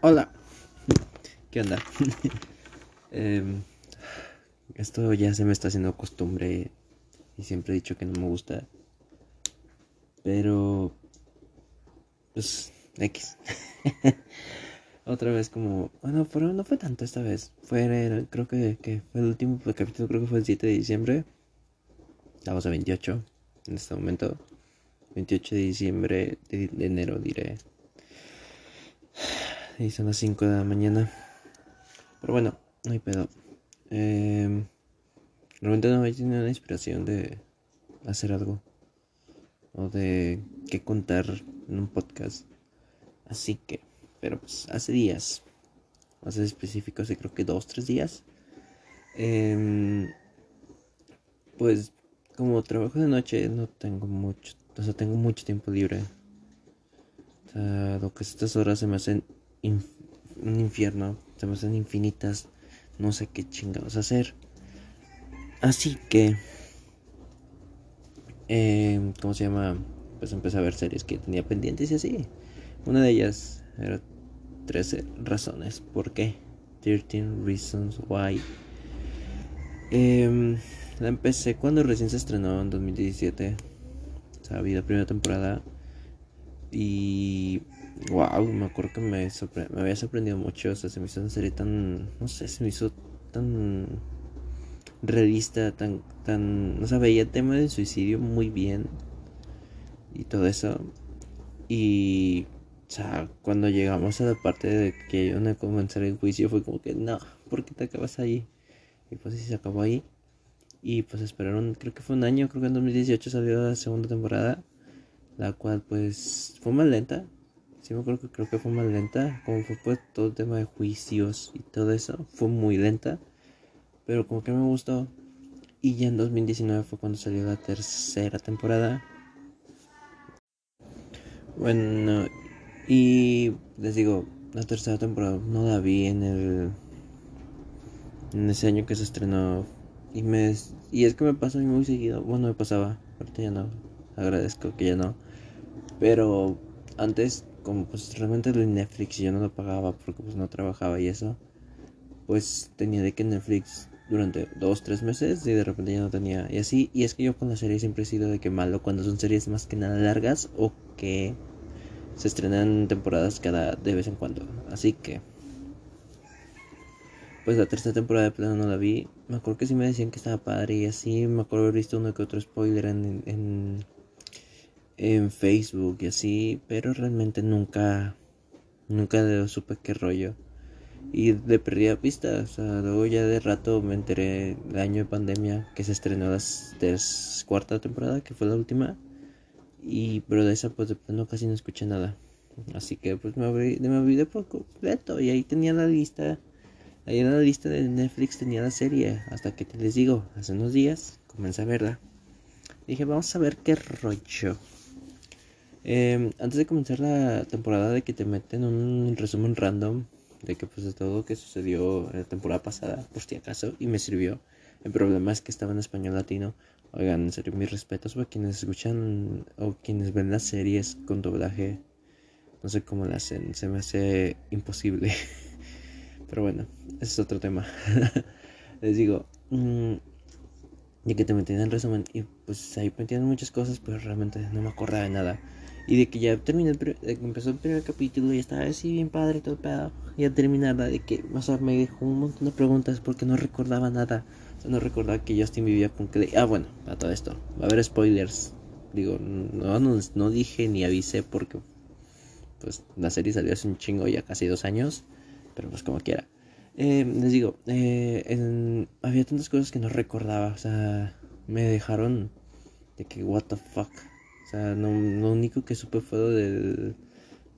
Hola. ¿Qué onda? Em, esto ya se me está haciendo costumbre y siempre he dicho que no me gusta. Pero... Pues... X. Otra vez como... Bueno, pero no fue tanto esta vez. Fue, creo que, que fue el último capítulo, creo que fue el 7 de diciembre. Estamos a 28 en este momento. 28 de diciembre, de enero diré. Son las 5 de la mañana. Pero bueno, no hay pedo. Eh, realmente no he tenido la inspiración de hacer algo. O de qué contar en un podcast. Así que, pero pues hace días. Hace específico, hace creo que dos, tres días. Eh, pues como trabajo de noche no tengo mucho. O sea, tengo mucho tiempo libre. O sea, lo que estas horas se me hacen un infierno, se me hacen infinitas, no sé qué chingados hacer. Así que, eh, ¿cómo se llama? Pues empecé a ver series que tenía pendientes y así. Una de ellas era 13 razones por qué. 13 reasons why. Eh, la empecé cuando recién se estrenó en 2017. O sea, vi la primera temporada. Y wow, me acuerdo que me, había sorprendido mucho. O sea, se me hizo una serie tan. No sé, se me hizo tan. realista, tan. tan. O sea, veía el tema del suicidio muy bien. Y todo eso. Y. O sea, cuando llegamos a la parte de que iban a comenzar el juicio, fue como que no, ¿por qué te acabas ahí? Y pues sí, se acabó ahí. Y pues esperaron, creo que fue un año, creo que en 2018 salió la segunda temporada. La cual pues fue más lenta, sí me acuerdo que creo que fue más lenta, como fue pues todo el tema de juicios y todo eso, fue muy lenta, pero como que me gustó. Y ya en 2019 fue cuando salió la tercera temporada. Bueno, y les digo, la tercera temporada no la vi en el en ese año que se estrenó y me y es que me pasa muy seguido, bueno, me pasaba, ahorita ya no, agradezco que ya no. Pero antes como pues realmente el Netflix yo no lo pagaba porque pues no trabajaba y eso, pues tenía de que Netflix durante dos, tres meses y de repente ya no tenía. Y así, y es que yo con la serie siempre he sido de que malo cuando son series más que nada largas o que se estrenan temporadas cada de vez en cuando. Así que, pues la tercera temporada de plano no la vi. Me acuerdo que sí me decían que estaba padre y así. Me acuerdo haber visto uno que otro spoiler en en Facebook y así, pero realmente nunca, nunca supe qué rollo. Y de perdida pista, o sea, luego ya de rato me enteré el año de pandemia que se estrenó la cuarta temporada, que fue la última. Y, pero de esa pues de plano casi no escuché nada. Así que pues me abrí, me de por completo y ahí tenía la lista. Ahí en la lista de Netflix tenía la serie. Hasta que te les digo, hace unos días comencé a verla. Dije, vamos a ver qué rollo. Em, antes de comenzar la temporada de que te meten un resumen random de que pues de todo lo que sucedió en la temporada pasada, por si acaso, y me sirvió. El problema es que estaba en español latino. Oigan, en serio, mis respetos para quienes escuchan o quienes ven las series con doblaje. No sé cómo lo hacen, se me hace imposible. Pero bueno, ese es otro tema. Les digo, mmm, y que te metían en resumen, y pues ahí metían muchas cosas, pero realmente no me acordaba de nada. Y de que ya terminé, el empezó el primer capítulo y estaba así bien padre todo el pedo. Y al terminar, de que, o sea, me dejó un montón de preguntas porque no recordaba nada. O sea, no recordaba que Justin vivía con Clay. Ah, bueno, para todo esto. Va a haber spoilers. Digo, no, no, dije ni avisé porque, pues, la serie salió hace un chingo, ya casi dos años. Pero pues como quiera. Eh, les digo, eh, había tantas cosas que no recordaba. O sea, me dejaron de que, what the fuck. O sea, no, lo único que supe fue del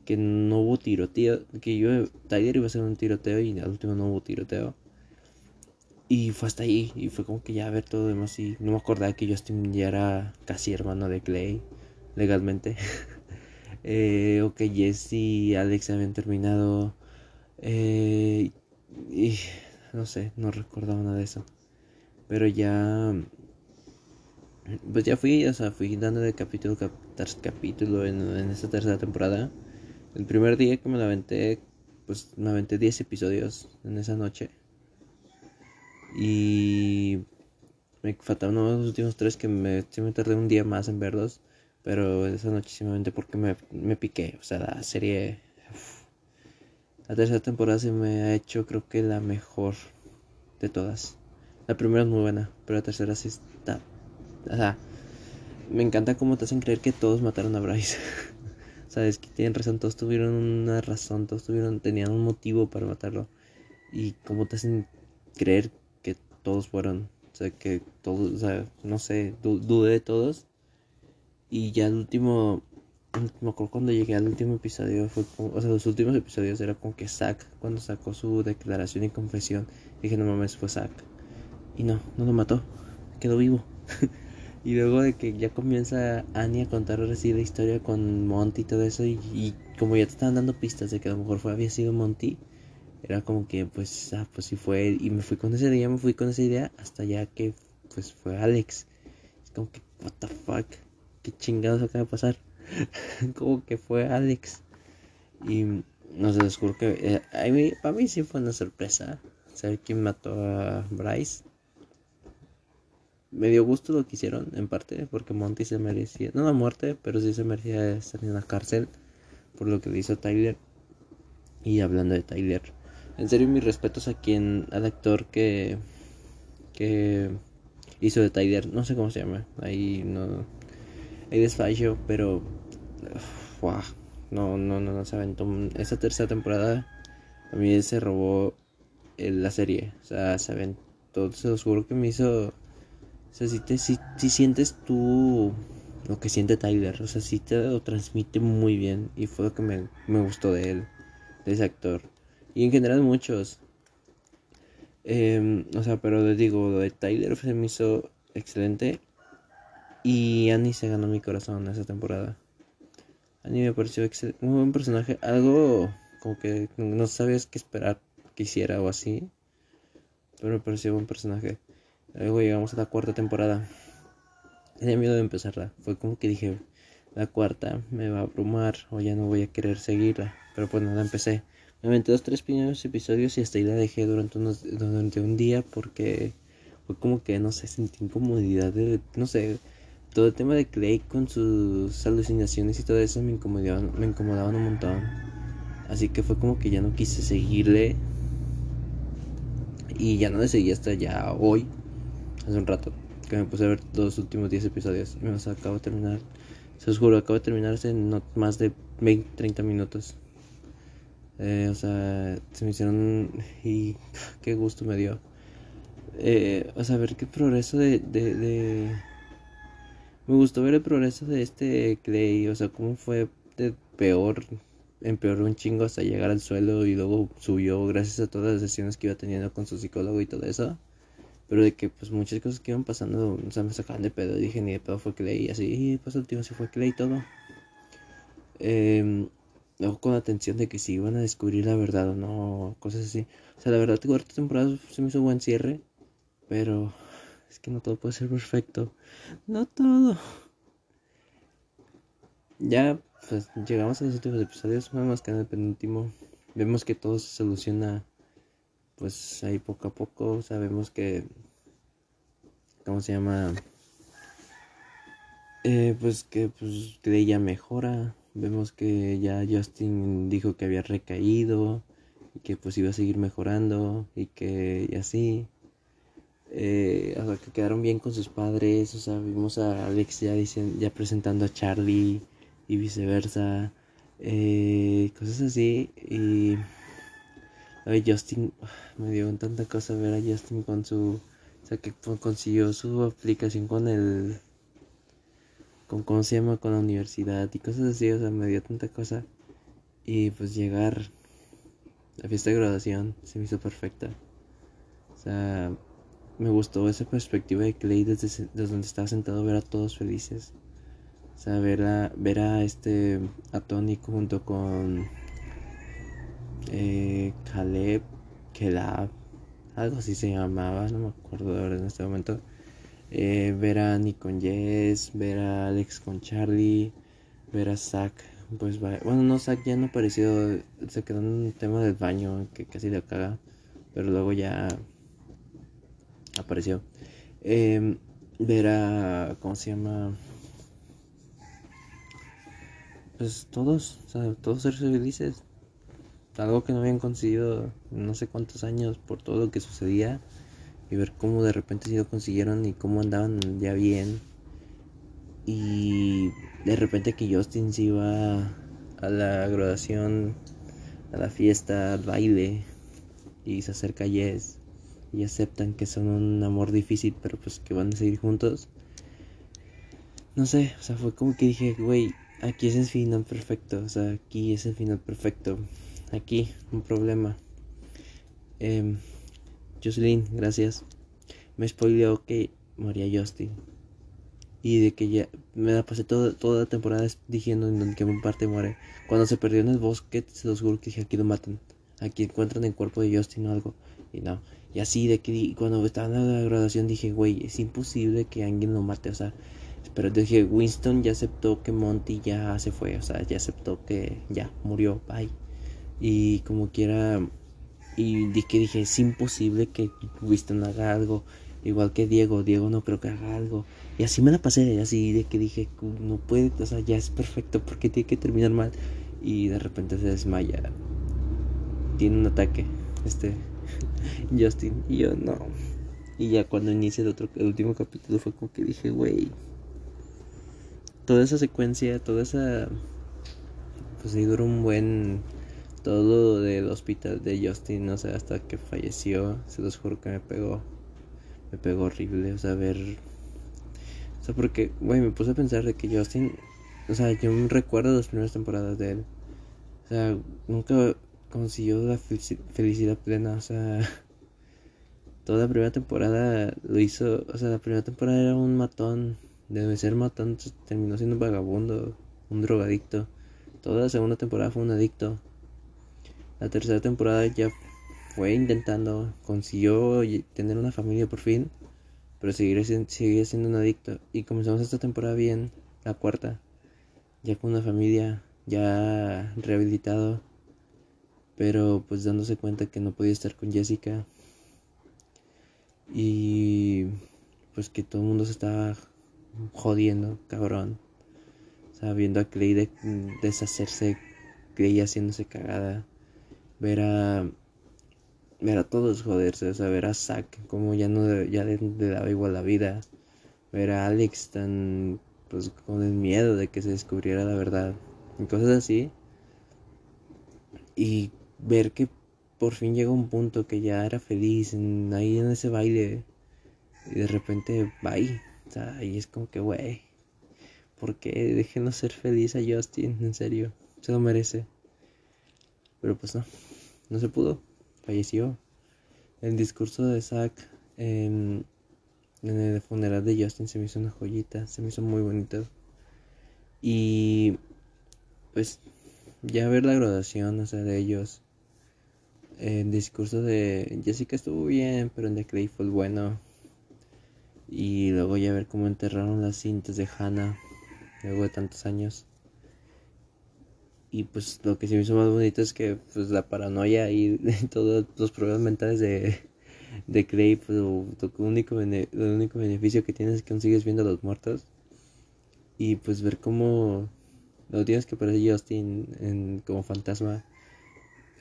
que no hubo tiroteo, que yo Tiger iba a ser un tiroteo y al último no hubo tiroteo. Y fue hasta ahí, y fue como que ya ver todo demás y no me acordaba que Justin ya era casi hermano de Clay, legalmente. eh, o que Jesse y Alex habían terminado. Eh, y no sé, no recordaba nada de eso. Pero ya pues ya fui, o sea, fui dando de capítulo tras capítulo en, esta tercera temporada. El primer día que me la aventé, pues me aventé 10 episodios en esa noche. Y me faltaron los últimos tres que me, sí me tardé un día más en verlos. Pero esa noche simplemente porque me, me piqué. O sea, la serie... La tercera temporada se me ha hecho creo que la mejor de todas. La primera es muy buena, pero la tercera sí está... O sea, me encanta cómo te hacen creer que todos mataron a Bryce. Sabes que tienen razón, todos tuvieron una razón, todos tuvieron, tenían un motivo para matarlo. Y cómo te hacen creer que todos fueron. O sea, que todos, o sea, no sé, dudé de todos. Y ya el último, me acuerdo cuando llegué al último episodio, fue como, o sea, los últimos episodios era como que Zack, cuando sacó su declaración y confesión, dije, no mames, fue Zack. Y no, no lo mató, quedó vivo. y luego de que ya comienza Annie a contar ahora sí la historia con Monty y todo eso, y, como ya te estaban dando pistas de que a lo mejor fue, había sido Monty, era como que, pues, ah, pues sí fue, y me fui con esa idea, me fui con esa idea, hasta ya que, pues, fue Alex. Es como que, what the fuck qué chingados acaba de pasar. Como que fue Alex. Y no les juro que eh, a mí, para mí sí fue una sorpresa saber quién mató a Bryce. Me dio gusto lo que hicieron, en parte, porque Monty se merecía, no la muerte, pero sí se merecía estar en la cárcel por lo que le hizo Tyler. Y hablando de Tyler, en serio, mis respetos a quien, al actor que, que hizo de Tyler, no sé cómo se llama, ahí no, hay desfallo, pero. no, no, no, no se aventó. Esa tercera temporada a mí se robó la serie. O sea, se aventó. Se los juro que me hizo. O sea, si, te, si, sientes tú lo que siente Tyler. O sea, si te lo transmite muy bien. Y fue lo que me, me gustó de él, de ese actor. Y en general muchos. Eh, o sea, pero les digo, lo de Tyler se me hizo excelente. Y Annie se ganó mi corazón esa temporada. Annie me pareció un buen personaje. Algo como que no sabías qué esperar que hiciera o así. Pero me pareció un buen personaje. Luego llegamos a la cuarta temporada. Tenía miedo de empezarla. Fue como que dije, la cuarta me va a abrumar o ya no voy a querer seguirla. Pero pues no la empecé. Me aventé los tres primeros episodios y hasta ahí la dejé durante, unos, durante un día porque fue como que, no sé, sentí incomodidad de, no sé, todo el tema de Clay con sus alucinaciones y todo eso me incomodaban, me incomodaban un montón. Así que fue como que ya no quise seguirle. Y ya no le seguí hasta ya hoy, hace un rato, que me puse a ver los últimos 10 episodios. Me los acabo de terminar. Se os juro, acabo de terminar hace no más de 20, 30 minutos. Eh, o sea, se me hicieron. Y qué gusto me dio. Eh, o sea, ver qué progreso de, de me gustó ver el progreso de este Clay, o sea, cómo fue de peor, empeoró un chingo hasta llegar al suelo y luego subió gracias a todas las sesiones que iba teniendo con su psicólogo y todo eso. Pero de que pues muchas cosas que iban pasando, o sea, me sacaban de pedo dije ni de pedo fue Clay y así, pues el último se fue Clay y todo. Eh, luego con la atención de que si iban a descubrir la verdad o no, cosas así. O sea, la verdad, cuarta temporada se me hizo buen cierre, pero es que no todo puede ser perfecto. No todo. Ya, pues llegamos a los últimos episodios, más que en el penúltimo. Vemos que todo se soluciona, pues ahí poco a poco. Sabemos que, ¿cómo se llama? Eh, pues que, pues que ella mejora. Vemos que ya Justin dijo que había recaído y que pues iba a seguir mejorando y que y así eh, o sea, que quedaron bien con sus padres, o sea, vimos a Alex ya, ya presentando a Charlie y viceversa, eh, cosas así, y a Justin, me dio tanta cosa ver a Justin con su, o sea, que consiguió su aplicación con el, con cómo se llama, con la universidad y cosas así, o sea, me dio tanta cosa, y pues llegar, la fiesta de graduación se me hizo perfecta, o sea, me gustó esa perspectiva de Clay desde, donde estaba sentado ver a todos felices. O sea, ver a, ver a este a Tony junto con eh, Caleb, Kelab, algo así se llamaba, no me acuerdo ahora en este momento. Eh, ver a Annie con Jess, ver a Alex con Charlie, ver a Zack pues bueno, no, Zack ya no apareció, se quedó en un tema del baño que casi le caga, pero luego ya apareció. Eh, ver a, ¿cómo se llama? Pues todos, o sea, todos ser felices. Algo que no habían conseguido no sé cuántos años por todo lo que sucedía. Y ver cómo de repente sí lo consiguieron y cómo andaban ya bien. Y de repente que Justin se iba a la graduación, a la fiesta, al baile. Y se acerca a Jess y aceptan que son un amor difícil, pero pues que van a seguir juntos. No sé, o sea, fue como que dije, güey, aquí es el final perfecto, o sea, aquí es el final perfecto. Aquí, un problema. Eh, Jocelyn, gracias. Me spoileó que moría Justin. Y de que ya me la pasé toda, toda la temporada diciendo en que un parte muere. Cuando se perdió en el bosque, se los juro que dije, aquí lo matan. Aquí encuentran el cuerpo de Justin o algo. Y no. Y así de que cuando estaba en la graduación dije, güey, es imposible que alguien lo mate. O sea, pero dije, Winston ya aceptó que Monty ya se fue. O sea, ya aceptó que ya murió. Bye. Y como quiera. Y dije, dije, es imposible que Winston haga algo. Igual que Diego. Diego no creo que haga algo. Y así me la pasé. Así de que dije, no puede. O sea, ya es perfecto. porque tiene que terminar mal? Y de repente se desmaya. Tiene un ataque. Este Justin. Y yo no. Y ya cuando inicia el, otro, el último capítulo fue como que dije, güey. Toda esa secuencia, toda esa... Pues sí duró un buen... Todo del hospital de Justin, no sé, hasta que falleció. Se los juro que me pegó. Me pegó horrible, o sea, ver... O sea, porque, güey, me puse a pensar de que Justin... O sea, yo me recuerdo las primeras temporadas de él. O sea, nunca consiguió la felicidad plena, o sea, toda la primera temporada lo hizo, o sea, la primera temporada era un matón, debe ser matón, terminó siendo un vagabundo, un drogadicto. Toda la segunda temporada fue un adicto. La tercera temporada ya fue intentando, consiguió tener una familia por fin, pero seguir, siendo un adicto. Y comenzamos esta temporada bien, la cuarta, ya con una familia, ya rehabilitado pero pues dándose cuenta que no podía estar con Jessica y pues que todo el mundo se estaba jodiendo, cabrón. O sea, viendo a Clay deshacerse, Clay haciéndose cagada, ver a ver a todos joderse, o sea, ver a Zack como ya no ya le, daba igual la vida, ver a Alex tan pues con el miedo de que se descubriera la verdad y cosas así. Y ver que por fin llega un punto que ya era feliz ahí en ese baile y de repente bye. O sea, ahí es como que, güey, ¿por qué déjenos ser feliz a Justin? En serio, se lo merece. Pero pues no, no se pudo, falleció. El discurso de Zack en, en el funeral de Justin se me hizo una joyita, se me hizo muy bonito. Y pues ya ver la graduación, o sea, de ellos el discurso de Jessica estuvo bien, pero en The Clay fue el bueno. Y luego ya ver cómo enterraron las cintas de Hannah luego de tantos años. Y pues lo que se me hizo más bonito es que pues la paranoia y todos los problemas mentales de, de Clay, pues el único beneficio que tienes es que consigues viendo a los muertos. Y pues ver cómo lo tienes que aparecer Justin como fantasma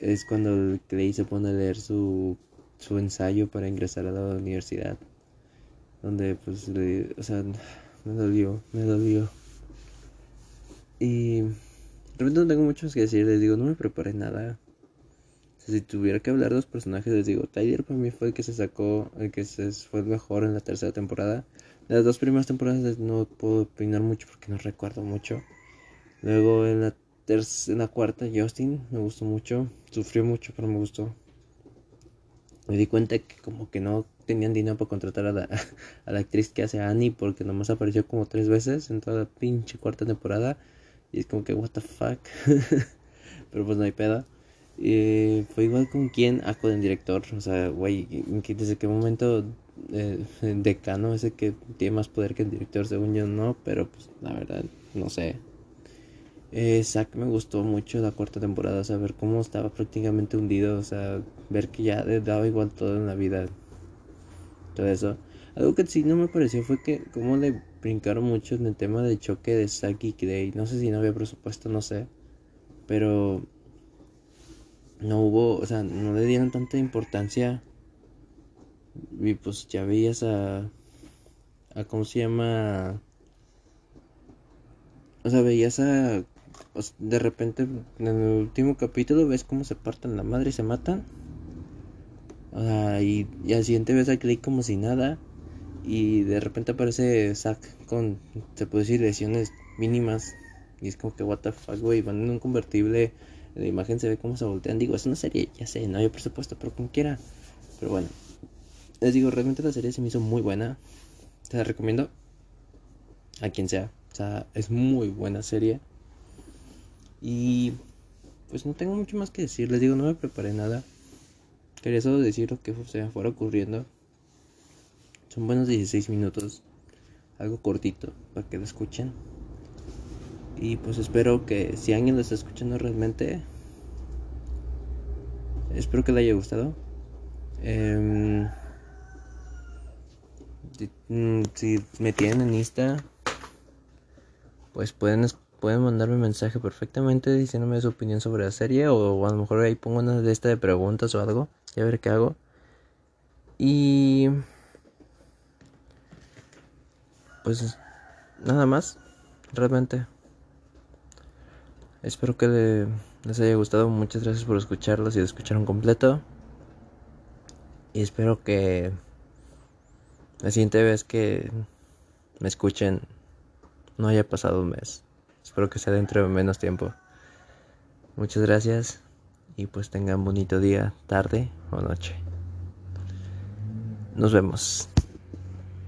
es cuando Clay se pone a leer su, su ensayo para ingresar a la universidad. Donde pues le, o sea, me dolió, me dolió. Y realmente no tengo mucho que decir, les digo, no me preparé nada. si tuviera que hablar de los personajes, les digo, Tyler para mí fue el que se sacó, el que se fue mejor en la tercera temporada. Las dos primeras temporadas no puedo opinar mucho porque no recuerdo mucho. Luego en la en la cuarta, Justin, me gustó mucho. Sufrió mucho, pero me gustó. Me di cuenta que como que no tenían dinero para contratar a la actriz que hace Annie porque nomás apareció como tres veces en toda la pinche cuarta temporada. Y es como que, what the fuck. pero pues no hay pedo. Y fue igual con quien, ah, con el director. O sea, güey, desde qué momento eh, el decano ese que tiene más poder que el director, según yo no, pero pues la verdad, no sé. Eh, Zack me gustó mucho la cuarta temporada, o sea, ver cómo estaba prácticamente hundido, o sea, ver que ya le daba igual todo en la vida, todo eso. Algo que sí no me pareció fue que como le brincaron mucho en el tema del choque de Zack y Clay, no sé si no había presupuesto, no sé, pero no hubo, o sea, no le dieron tanta importancia y pues ya veías a, a ¿cómo se llama? O sea, veías a de repente en el último capítulo ves cómo se parten la madre y se matan. y, al siguiente ves a Clay como si nada. Y de repente aparece Zack con, se puede decir, lesiones mínimas. Y es como que, what the fuck, güey, van en un convertible. La imagen se ve como se voltean. Digo, es una serie, ya sé, no hay presupuesto, pero como quiera. Pero bueno, les digo, realmente la serie se me hizo muy buena. Te la recomiendo a quien sea. O sea, es muy buena serie. Y pues no tengo mucho más que decir. Les digo, no me preparé nada. Quería solo decir lo que se me fuera ocurriendo. Son buenos 16 minutos. Algo cortito para que lo escuchen. Y pues espero que si alguien lo está escuchando realmente. Espero que le haya gustado. Em, mm, si me tienen en Insta, pues pueden pueden mandarme un mensaje perfectamente diciéndome su opinión sobre la serie o a lo mejor ahí pongo una de esta de preguntas o algo y a ver qué hago y pues nada más realmente espero que les haya gustado muchas gracias por escucharlos y lo escucharon completo y espero que la siguiente vez que me escuchen no haya pasado un mes Espero que sea dentro de menos tiempo. Muchas gracias y pues tengan bonito día, tarde o noche. Nos vemos.